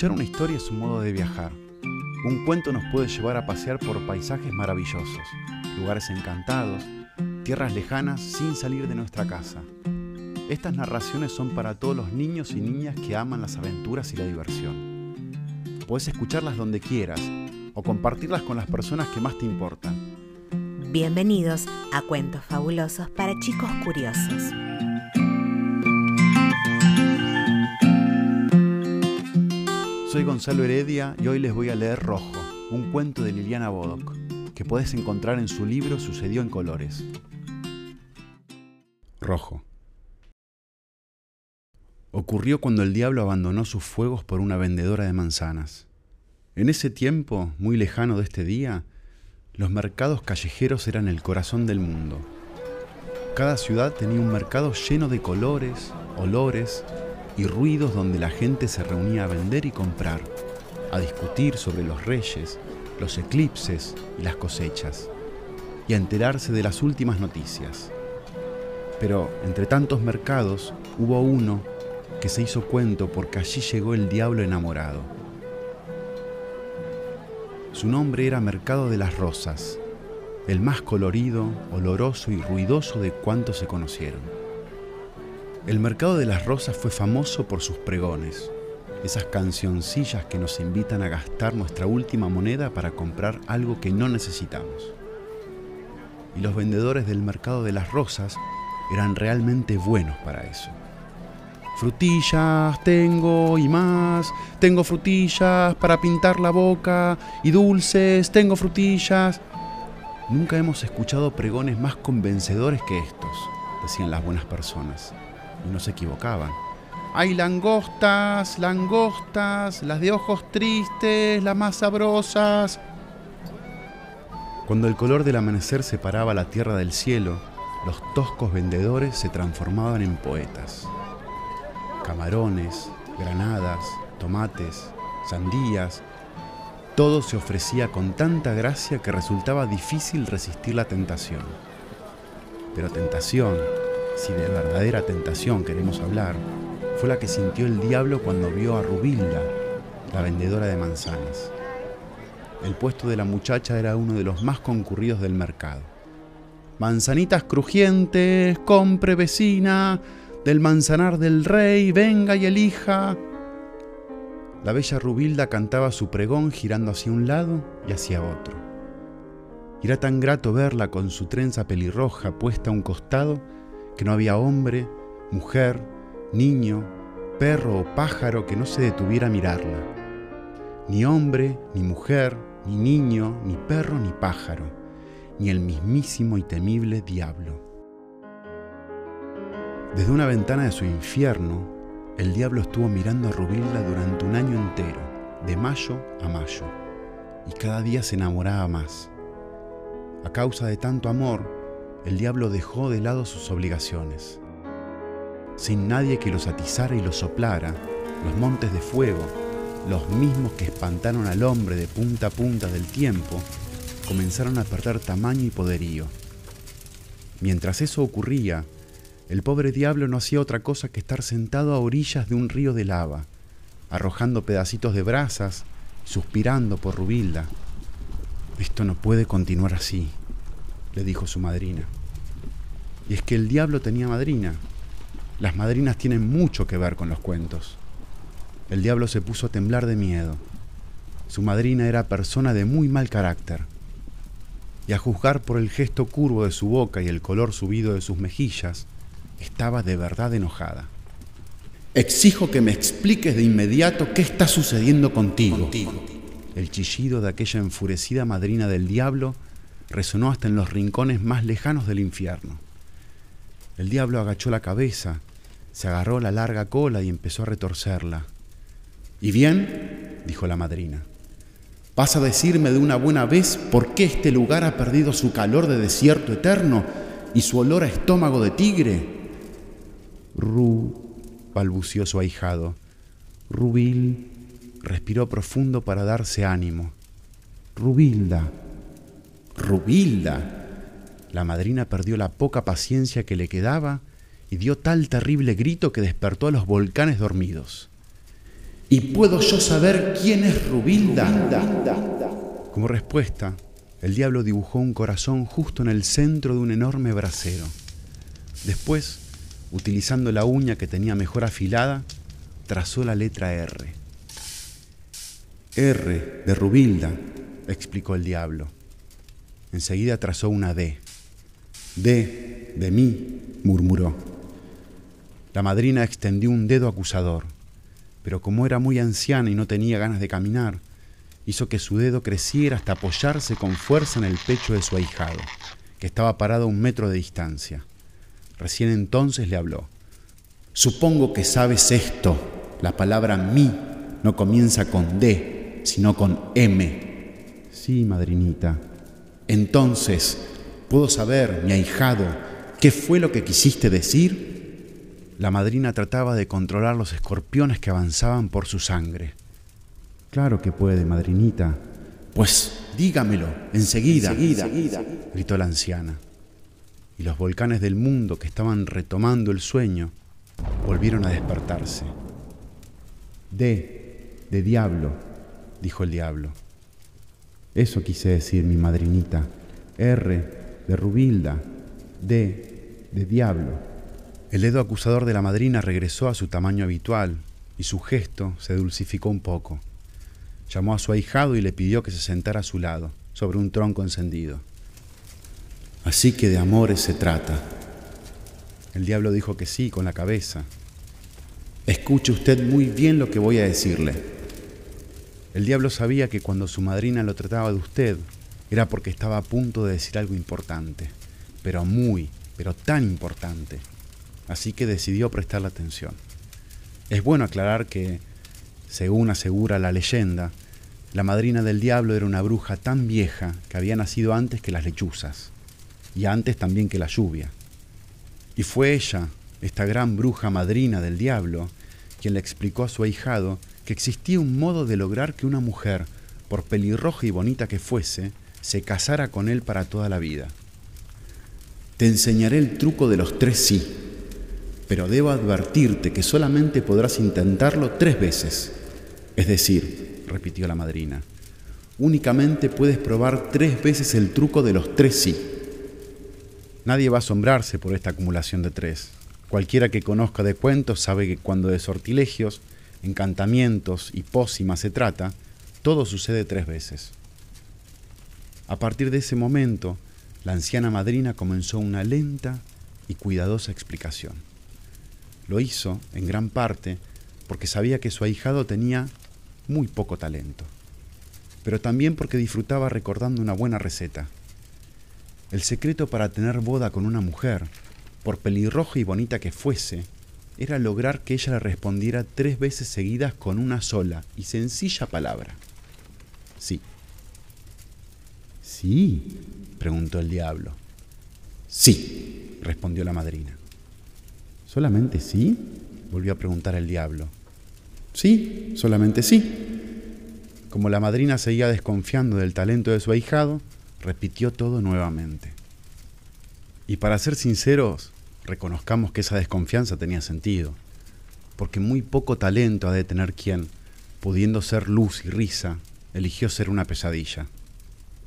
Escuchar una historia es un modo de viajar. Un cuento nos puede llevar a pasear por paisajes maravillosos, lugares encantados, tierras lejanas sin salir de nuestra casa. Estas narraciones son para todos los niños y niñas que aman las aventuras y la diversión. Puedes escucharlas donde quieras o compartirlas con las personas que más te importan. Bienvenidos a Cuentos Fabulosos para Chicos Curiosos. Soy Gonzalo Heredia y hoy les voy a leer Rojo, un cuento de Liliana Bodoc, que puedes encontrar en su libro Sucedió en Colores. Rojo. Ocurrió cuando el diablo abandonó sus fuegos por una vendedora de manzanas. En ese tiempo, muy lejano de este día, los mercados callejeros eran el corazón del mundo. Cada ciudad tenía un mercado lleno de colores, olores y ruidos donde la gente se reunía a vender y comprar, a discutir sobre los reyes, los eclipses y las cosechas, y a enterarse de las últimas noticias. Pero entre tantos mercados hubo uno que se hizo cuento porque allí llegó el diablo enamorado. Su nombre era Mercado de las Rosas, el más colorido, oloroso y ruidoso de cuantos se conocieron. El mercado de las rosas fue famoso por sus pregones, esas cancioncillas que nos invitan a gastar nuestra última moneda para comprar algo que no necesitamos. Y los vendedores del mercado de las rosas eran realmente buenos para eso. Frutillas tengo y más, tengo frutillas para pintar la boca y dulces, tengo frutillas. Nunca hemos escuchado pregones más convencedores que estos, decían las buenas personas y no se equivocaban. Hay langostas, langostas, las de ojos tristes, las más sabrosas. Cuando el color del amanecer separaba la tierra del cielo, los toscos vendedores se transformaban en poetas. Camarones, granadas, tomates, sandías, todo se ofrecía con tanta gracia que resultaba difícil resistir la tentación. Pero tentación, si de verdadera tentación queremos hablar, fue la que sintió el diablo cuando vio a Rubilda, la vendedora de manzanas. El puesto de la muchacha era uno de los más concurridos del mercado. Manzanitas crujientes, compre vecina, del manzanar del rey, venga y elija. La bella Rubilda cantaba su pregón girando hacia un lado y hacia otro. era tan grato verla con su trenza pelirroja puesta a un costado que no había hombre, mujer, niño, perro o pájaro que no se detuviera a mirarla. Ni hombre, ni mujer, ni niño, ni perro, ni pájaro, ni el mismísimo y temible diablo. Desde una ventana de su infierno, el diablo estuvo mirando a Rubilda durante un año entero, de mayo a mayo, y cada día se enamoraba más. A causa de tanto amor, el diablo dejó de lado sus obligaciones. Sin nadie que los atizara y los soplara, los montes de fuego, los mismos que espantaron al hombre de punta a punta del tiempo, comenzaron a perder tamaño y poderío. Mientras eso ocurría, el pobre diablo no hacía otra cosa que estar sentado a orillas de un río de lava, arrojando pedacitos de brasas, suspirando por Rubilda. Esto no puede continuar así le dijo su madrina. Y es que el diablo tenía madrina. Las madrinas tienen mucho que ver con los cuentos. El diablo se puso a temblar de miedo. Su madrina era persona de muy mal carácter. Y a juzgar por el gesto curvo de su boca y el color subido de sus mejillas, estaba de verdad enojada. Exijo que me expliques de inmediato qué está sucediendo contigo. contigo. El chillido de aquella enfurecida madrina del diablo resonó hasta en los rincones más lejanos del infierno. El diablo agachó la cabeza, se agarró la larga cola y empezó a retorcerla. ¿Y bien? dijo la madrina. ¿Vas a decirme de una buena vez por qué este lugar ha perdido su calor de desierto eterno y su olor a estómago de tigre? Ru, balbució su ahijado. Rubil respiró profundo para darse ánimo. Rubilda, Rubilda. La madrina perdió la poca paciencia que le quedaba y dio tal terrible grito que despertó a los volcanes dormidos. ¿Y puedo yo saber quién es Rubilda? Como respuesta, el diablo dibujó un corazón justo en el centro de un enorme brasero. Después, utilizando la uña que tenía mejor afilada, trazó la letra R. R de Rubilda, explicó el diablo. Enseguida trazó una D. D de mí, murmuró. La madrina extendió un dedo acusador, pero como era muy anciana y no tenía ganas de caminar, hizo que su dedo creciera hasta apoyarse con fuerza en el pecho de su ahijado, que estaba parado a un metro de distancia. Recién entonces le habló. Supongo que sabes esto. La palabra mí no comienza con D, sino con M. Sí, madrinita. Entonces, ¿puedo saber, mi ahijado, qué fue lo que quisiste decir? La madrina trataba de controlar los escorpiones que avanzaban por su sangre. Claro que puede, madrinita. Pues dígamelo, enseguida, enseguida, gritó la anciana. Y los volcanes del mundo que estaban retomando el sueño volvieron a despertarse. D, de diablo, dijo el diablo. Eso quise decir, mi madrinita. R, de Rubilda. D, de diablo. El dedo acusador de la madrina regresó a su tamaño habitual y su gesto se dulcificó un poco. Llamó a su ahijado y le pidió que se sentara a su lado, sobre un tronco encendido. Así que de amores se trata. El diablo dijo que sí, con la cabeza. Escuche usted muy bien lo que voy a decirle. El diablo sabía que cuando su madrina lo trataba de usted, era porque estaba a punto de decir algo importante, pero muy, pero tan importante así que decidió prestarle atención. Es bueno aclarar que, según asegura la leyenda, la madrina del diablo era una bruja tan vieja que había nacido antes que las lechuzas, y antes también que la lluvia. Y fue ella, esta gran bruja madrina del diablo, quien le explicó a su ahijado existía un modo de lograr que una mujer, por pelirroja y bonita que fuese, se casara con él para toda la vida. Te enseñaré el truco de los tres sí, pero debo advertirte que solamente podrás intentarlo tres veces. Es decir, repitió la madrina, únicamente puedes probar tres veces el truco de los tres sí. Nadie va a asombrarse por esta acumulación de tres. Cualquiera que conozca de cuentos sabe que cuando de sortilegios, encantamientos y pócimas se trata, todo sucede tres veces. A partir de ese momento, la anciana madrina comenzó una lenta y cuidadosa explicación. Lo hizo, en gran parte, porque sabía que su ahijado tenía muy poco talento, pero también porque disfrutaba recordando una buena receta. El secreto para tener boda con una mujer, por pelirroja y bonita que fuese, era lograr que ella le respondiera tres veces seguidas con una sola y sencilla palabra. Sí. ¿Sí? preguntó el diablo. Sí, respondió la madrina. ¿Solamente sí? volvió a preguntar el diablo. Sí, solamente sí. Como la madrina seguía desconfiando del talento de su ahijado, repitió todo nuevamente. Y para ser sinceros, reconozcamos que esa desconfianza tenía sentido, porque muy poco talento ha de tener quien, pudiendo ser luz y risa, eligió ser una pesadilla.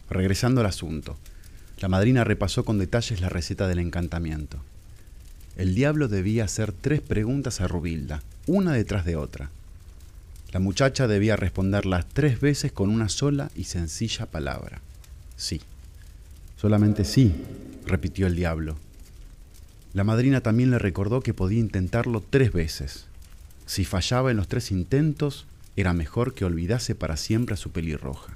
Regresando al asunto, la madrina repasó con detalles la receta del encantamiento el diablo debía hacer tres preguntas a Rubilda, una detrás de otra. La muchacha debía responderlas tres veces con una sola y sencilla palabra. Sí. Solamente sí, repitió el diablo. La madrina también le recordó que podía intentarlo tres veces. Si fallaba en los tres intentos, era mejor que olvidase para siempre a su pelirroja.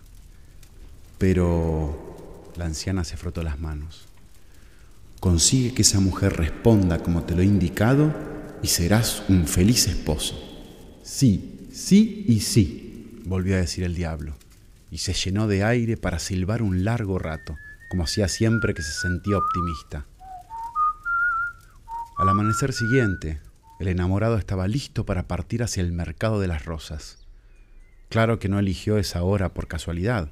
Pero... La anciana se frotó las manos. Consigue que esa mujer responda como te lo he indicado y serás un feliz esposo. Sí, sí y sí, volvió a decir el diablo, y se llenó de aire para silbar un largo rato, como hacía siempre que se sentía optimista. Al amanecer siguiente, el enamorado estaba listo para partir hacia el mercado de las rosas. Claro que no eligió esa hora por casualidad,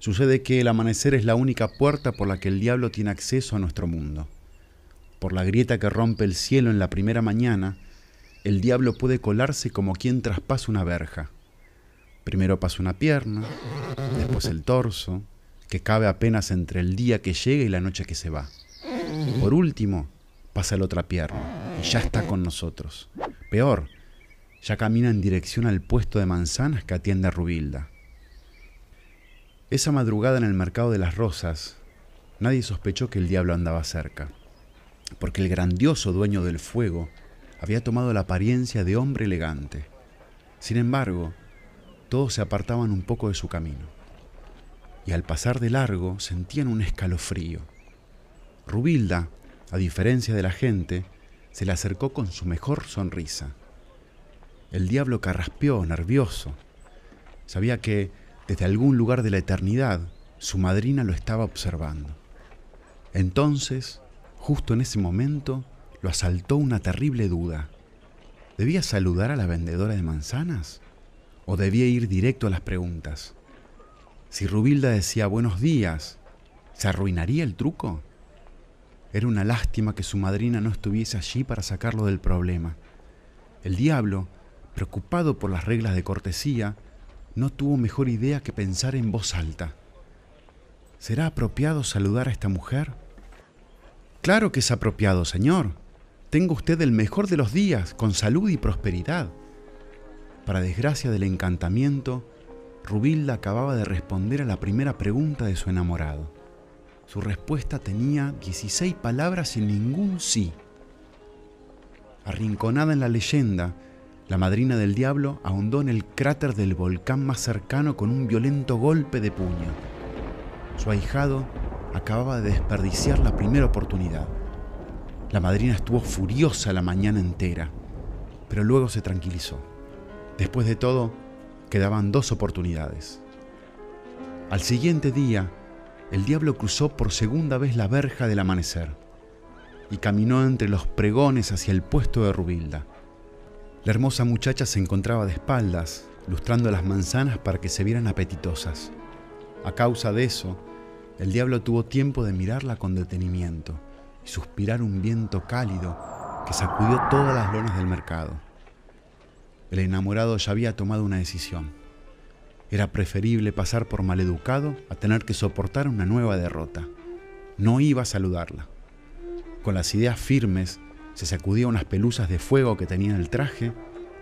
Sucede que el amanecer es la única puerta por la que el diablo tiene acceso a nuestro mundo. Por la grieta que rompe el cielo en la primera mañana, el diablo puede colarse como quien traspasa una verja. Primero pasa una pierna, después el torso, que cabe apenas entre el día que llega y la noche que se va. Por último, pasa la otra pierna y ya está con nosotros. Peor, ya camina en dirección al puesto de manzanas que atiende Rubilda. Esa madrugada en el mercado de las rosas, nadie sospechó que el diablo andaba cerca, porque el grandioso dueño del fuego había tomado la apariencia de hombre elegante. Sin embargo, todos se apartaban un poco de su camino, y al pasar de largo sentían un escalofrío. Rubilda, a diferencia de la gente, se le acercó con su mejor sonrisa. El diablo carraspeó, nervioso. Sabía que, desde algún lugar de la eternidad, su madrina lo estaba observando. Entonces, justo en ese momento, lo asaltó una terrible duda. ¿Debía saludar a la vendedora de manzanas? ¿O debía ir directo a las preguntas? Si Rubilda decía buenos días, ¿se arruinaría el truco? Era una lástima que su madrina no estuviese allí para sacarlo del problema. El diablo, preocupado por las reglas de cortesía, no tuvo mejor idea que pensar en voz alta. ¿Será apropiado saludar a esta mujer? Claro que es apropiado, señor. Tenga usted el mejor de los días, con salud y prosperidad. Para desgracia del encantamiento, Rubilda acababa de responder a la primera pregunta de su enamorado. Su respuesta tenía 16 palabras sin ningún sí. Arrinconada en la leyenda, la madrina del diablo ahondó en el cráter del volcán más cercano con un violento golpe de puño. Su ahijado acababa de desperdiciar la primera oportunidad. La madrina estuvo furiosa la mañana entera, pero luego se tranquilizó. Después de todo, quedaban dos oportunidades. Al siguiente día, el diablo cruzó por segunda vez la verja del amanecer y caminó entre los pregones hacia el puesto de Rubilda. La hermosa muchacha se encontraba de espaldas, lustrando las manzanas para que se vieran apetitosas. A causa de eso, el diablo tuvo tiempo de mirarla con detenimiento y suspirar un viento cálido que sacudió todas las lonas del mercado. El enamorado ya había tomado una decisión. Era preferible pasar por maleducado a tener que soportar una nueva derrota. No iba a saludarla. Con las ideas firmes, se sacudía unas pelusas de fuego que tenía en el traje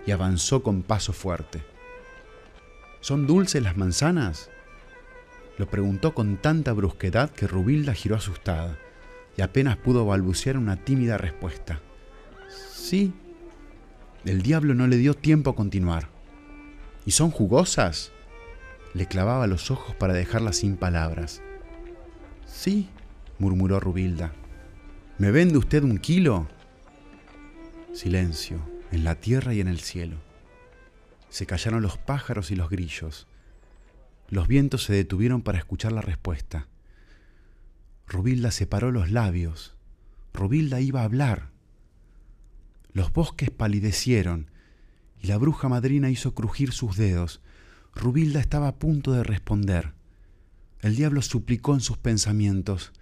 y avanzó con paso fuerte. ¿Son dulces las manzanas? Lo preguntó con tanta brusquedad que Rubilda giró asustada y apenas pudo balbucear una tímida respuesta. Sí. El diablo no le dio tiempo a continuar. ¿Y son jugosas? Le clavaba los ojos para dejarla sin palabras. Sí, murmuró Rubilda. ¿Me vende usted un kilo? Silencio, en la tierra y en el cielo. Se callaron los pájaros y los grillos. Los vientos se detuvieron para escuchar la respuesta. Rubilda separó los labios. Rubilda iba a hablar. Los bosques palidecieron y la bruja madrina hizo crujir sus dedos Rubilda estaba a punto de responder. El diablo suplicó en sus pensamientos,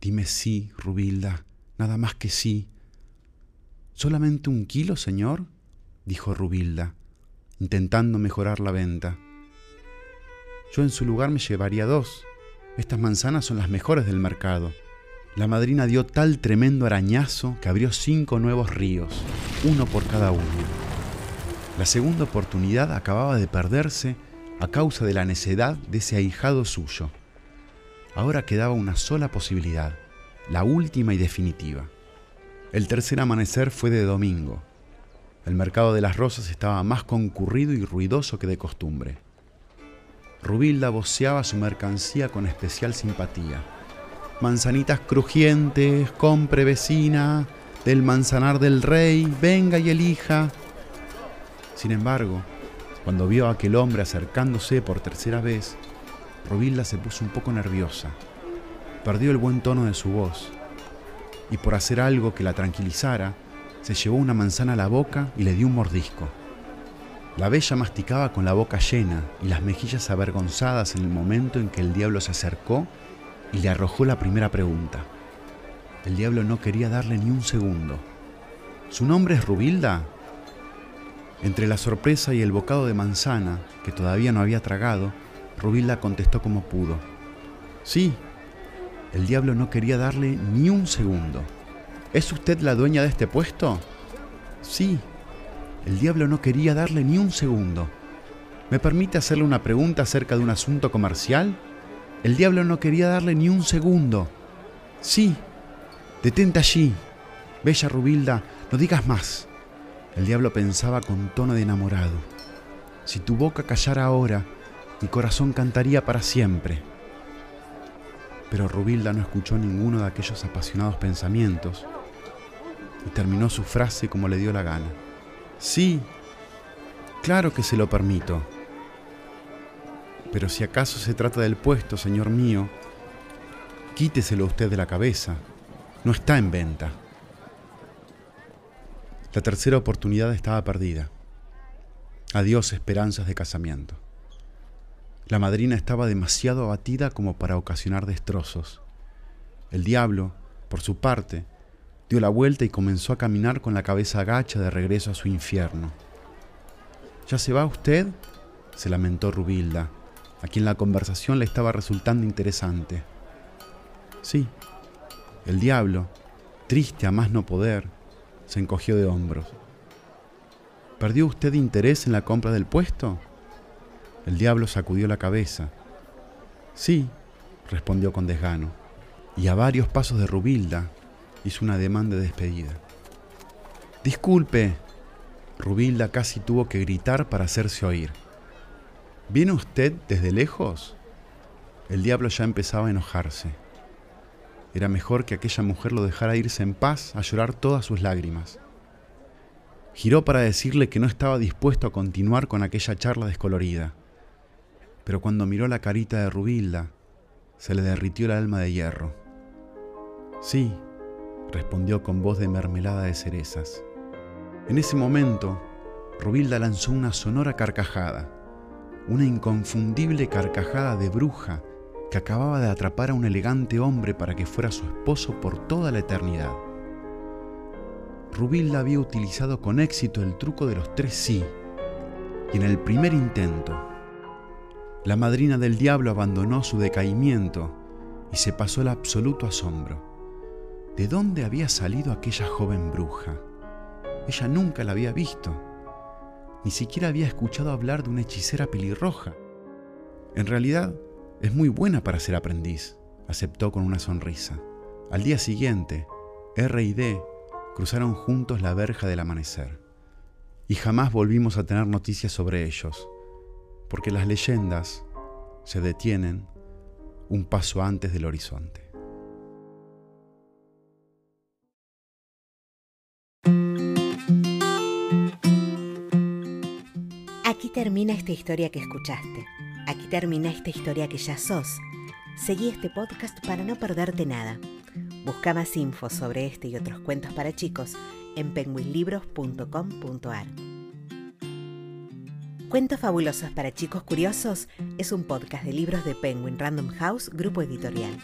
Dime sí, Rubilda, nada más que sí. ¿Solamente un kilo, señor? dijo Rubilda, intentando mejorar la venta. Yo en su lugar me llevaría dos. Estas manzanas son las mejores del mercado. La madrina dio tal tremendo arañazo que abrió cinco nuevos ríos, uno por cada uno. La segunda oportunidad acababa de perderse a causa de la necedad de ese ahijado suyo. Ahora quedaba una sola posibilidad, la última y definitiva. El tercer amanecer fue de domingo. El mercado de las rosas estaba más concurrido y ruidoso que de costumbre. Rubilda voceaba su mercancía con especial simpatía. Manzanitas crujientes, compre vecina, del manzanar del rey, venga y elija. Sin embargo, cuando vio a aquel hombre acercándose por tercera vez, Rubilda se puso un poco nerviosa. Perdió el buen tono de su voz y por hacer algo que la tranquilizara, se llevó una manzana a la boca y le dio un mordisco. La bella masticaba con la boca llena y las mejillas avergonzadas en el momento en que el diablo se acercó y le arrojó la primera pregunta. El diablo no quería darle ni un segundo. ¿Su nombre es Rubilda? Entre la sorpresa y el bocado de manzana, que todavía no había tragado, Rubilda contestó como pudo. Sí, el diablo no quería darle ni un segundo. ¿Es usted la dueña de este puesto? Sí, el diablo no quería darle ni un segundo. ¿Me permite hacerle una pregunta acerca de un asunto comercial? El diablo no quería darle ni un segundo. Sí, detente allí. Bella Rubilda, no digas más. El diablo pensaba con tono de enamorado. Si tu boca callara ahora, mi corazón cantaría para siempre. Pero Rubilda no escuchó ninguno de aquellos apasionados pensamientos y terminó su frase como le dio la gana. Sí, claro que se lo permito. Pero si acaso se trata del puesto, señor mío, quíteselo usted de la cabeza. No está en venta. La tercera oportunidad estaba perdida. Adiós esperanzas de casamiento. La madrina estaba demasiado abatida como para ocasionar destrozos. El diablo, por su parte, dio la vuelta y comenzó a caminar con la cabeza agacha de regreso a su infierno. ¿Ya se va usted? se lamentó Rubilda, a quien la conversación le estaba resultando interesante. Sí, el diablo, triste a más no poder, se encogió de hombros. ¿Perdió usted interés en la compra del puesto? El diablo sacudió la cabeza. Sí, respondió con desgano, y a varios pasos de Rubilda hizo una demanda de despedida. Disculpe, Rubilda casi tuvo que gritar para hacerse oír. ¿Viene usted desde lejos? El diablo ya empezaba a enojarse. Era mejor que aquella mujer lo dejara irse en paz a llorar todas sus lágrimas. Giró para decirle que no estaba dispuesto a continuar con aquella charla descolorida pero cuando miró la carita de Rubilda, se le derritió el alma de hierro. Sí, respondió con voz de mermelada de cerezas. En ese momento, Rubilda lanzó una sonora carcajada, una inconfundible carcajada de bruja que acababa de atrapar a un elegante hombre para que fuera su esposo por toda la eternidad. Rubilda había utilizado con éxito el truco de los tres sí, y en el primer intento, la madrina del diablo abandonó su decaimiento y se pasó el absoluto asombro. ¿De dónde había salido aquella joven bruja? Ella nunca la había visto. Ni siquiera había escuchado hablar de una hechicera pelirroja. En realidad, es muy buena para ser aprendiz, aceptó con una sonrisa. Al día siguiente, R y D cruzaron juntos la verja del amanecer. Y jamás volvimos a tener noticias sobre ellos porque las leyendas se detienen un paso antes del horizonte. Aquí termina esta historia que escuchaste. Termina esta historia que ya sos. Seguí este podcast para no perderte nada. Busca más info sobre este y otros cuentos para chicos en penguinlibros.com.ar. Cuentos fabulosos para chicos curiosos es un podcast de libros de Penguin Random House, grupo editorial.